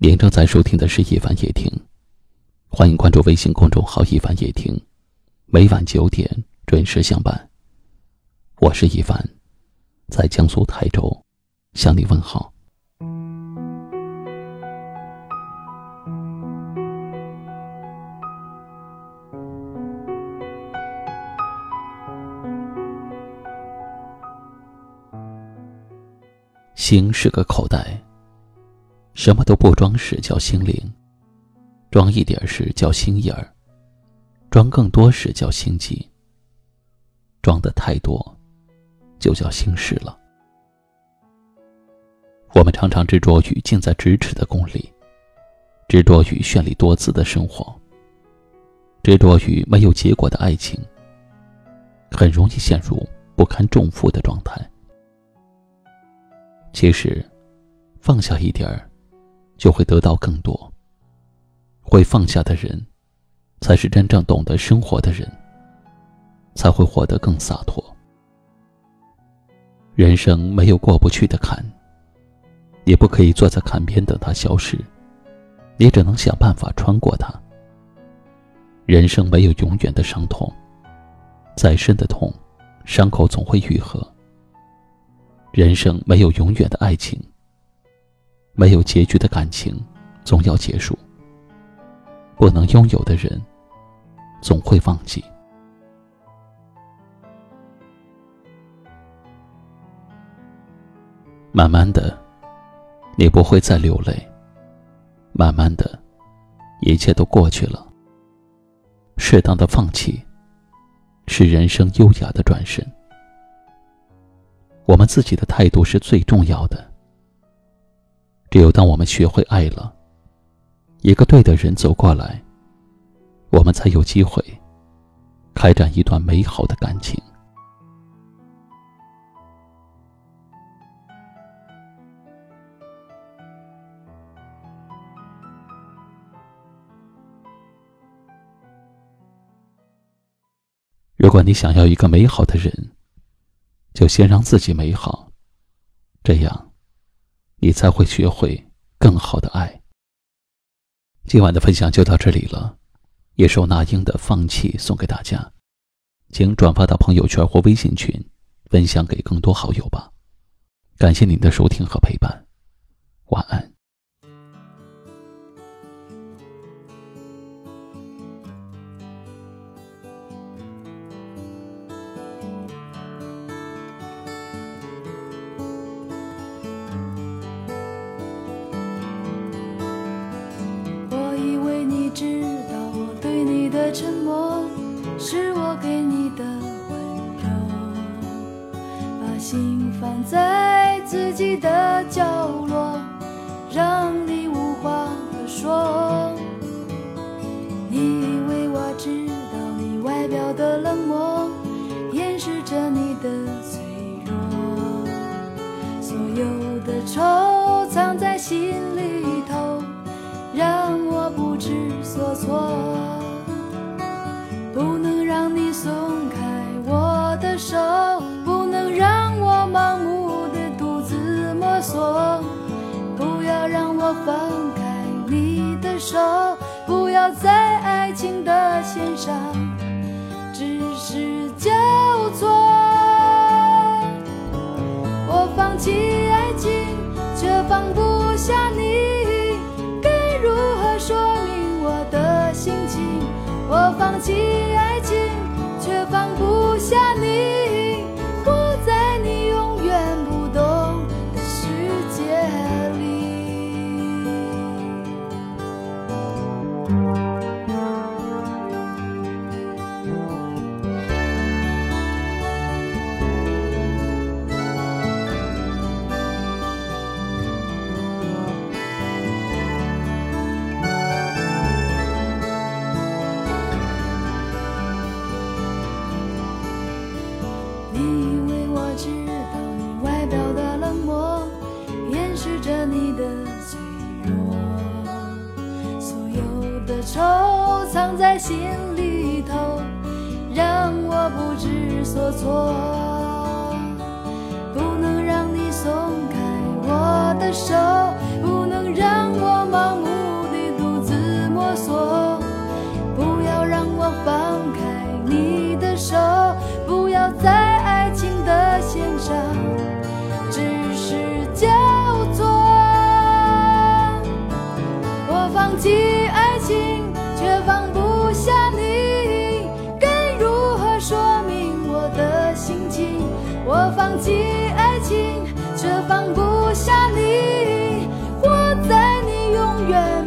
您正在收听的是《一凡夜听》，欢迎关注微信公众号“一凡夜听”，每晚九点准时相伴。我是一凡，在江苏台州向你问好。心是个口袋。什么都不装时叫心灵，装一点时叫心眼儿，装更多时叫心机。装的太多，就叫心事了。我们常常执着于近在咫尺的功利，执着于绚丽多姿的生活，执着于没有结果的爱情，很容易陷入不堪重负的状态。其实，放下一点儿。就会得到更多。会放下的人，才是真正懂得生活的人，才会活得更洒脱。人生没有过不去的坎，也不可以坐在坎边等它消失，你只能想办法穿过它。人生没有永远的伤痛，再深的痛，伤口总会愈合。人生没有永远的爱情。没有结局的感情，总要结束。不能拥有的人，总会忘记。慢慢的，你不会再流泪。慢慢的，一切都过去了。适当的放弃，是人生优雅的转身。我们自己的态度是最重要的。只有当我们学会爱了，一个对的人走过来，我们才有机会开展一段美好的感情。如果你想要一个美好的人，就先让自己美好，这样。你才会学会更好的爱。今晚的分享就到这里了，也受那英的放弃送给大家，请转发到朋友圈或微信群，分享给更多好友吧。感谢您的收听和陪伴，晚安。知道我对你的沉默是我给你的温柔，把心放在自己的角落，让你无话可说。你以为我知道你外表的冷漠，掩饰着你的脆弱，所有的愁情的线上只是交错我放弃爱情却放不下你。该如何说明我的心情？我放弃爱情却放不下你活在你永远不懂的世界里。你以为我知道你外表的冷漠掩饰着你的脆弱。所有的愁藏在心里头让我不知所措。不能让你松开我的手不能让我我放弃爱情，却放不下你，活在你永远。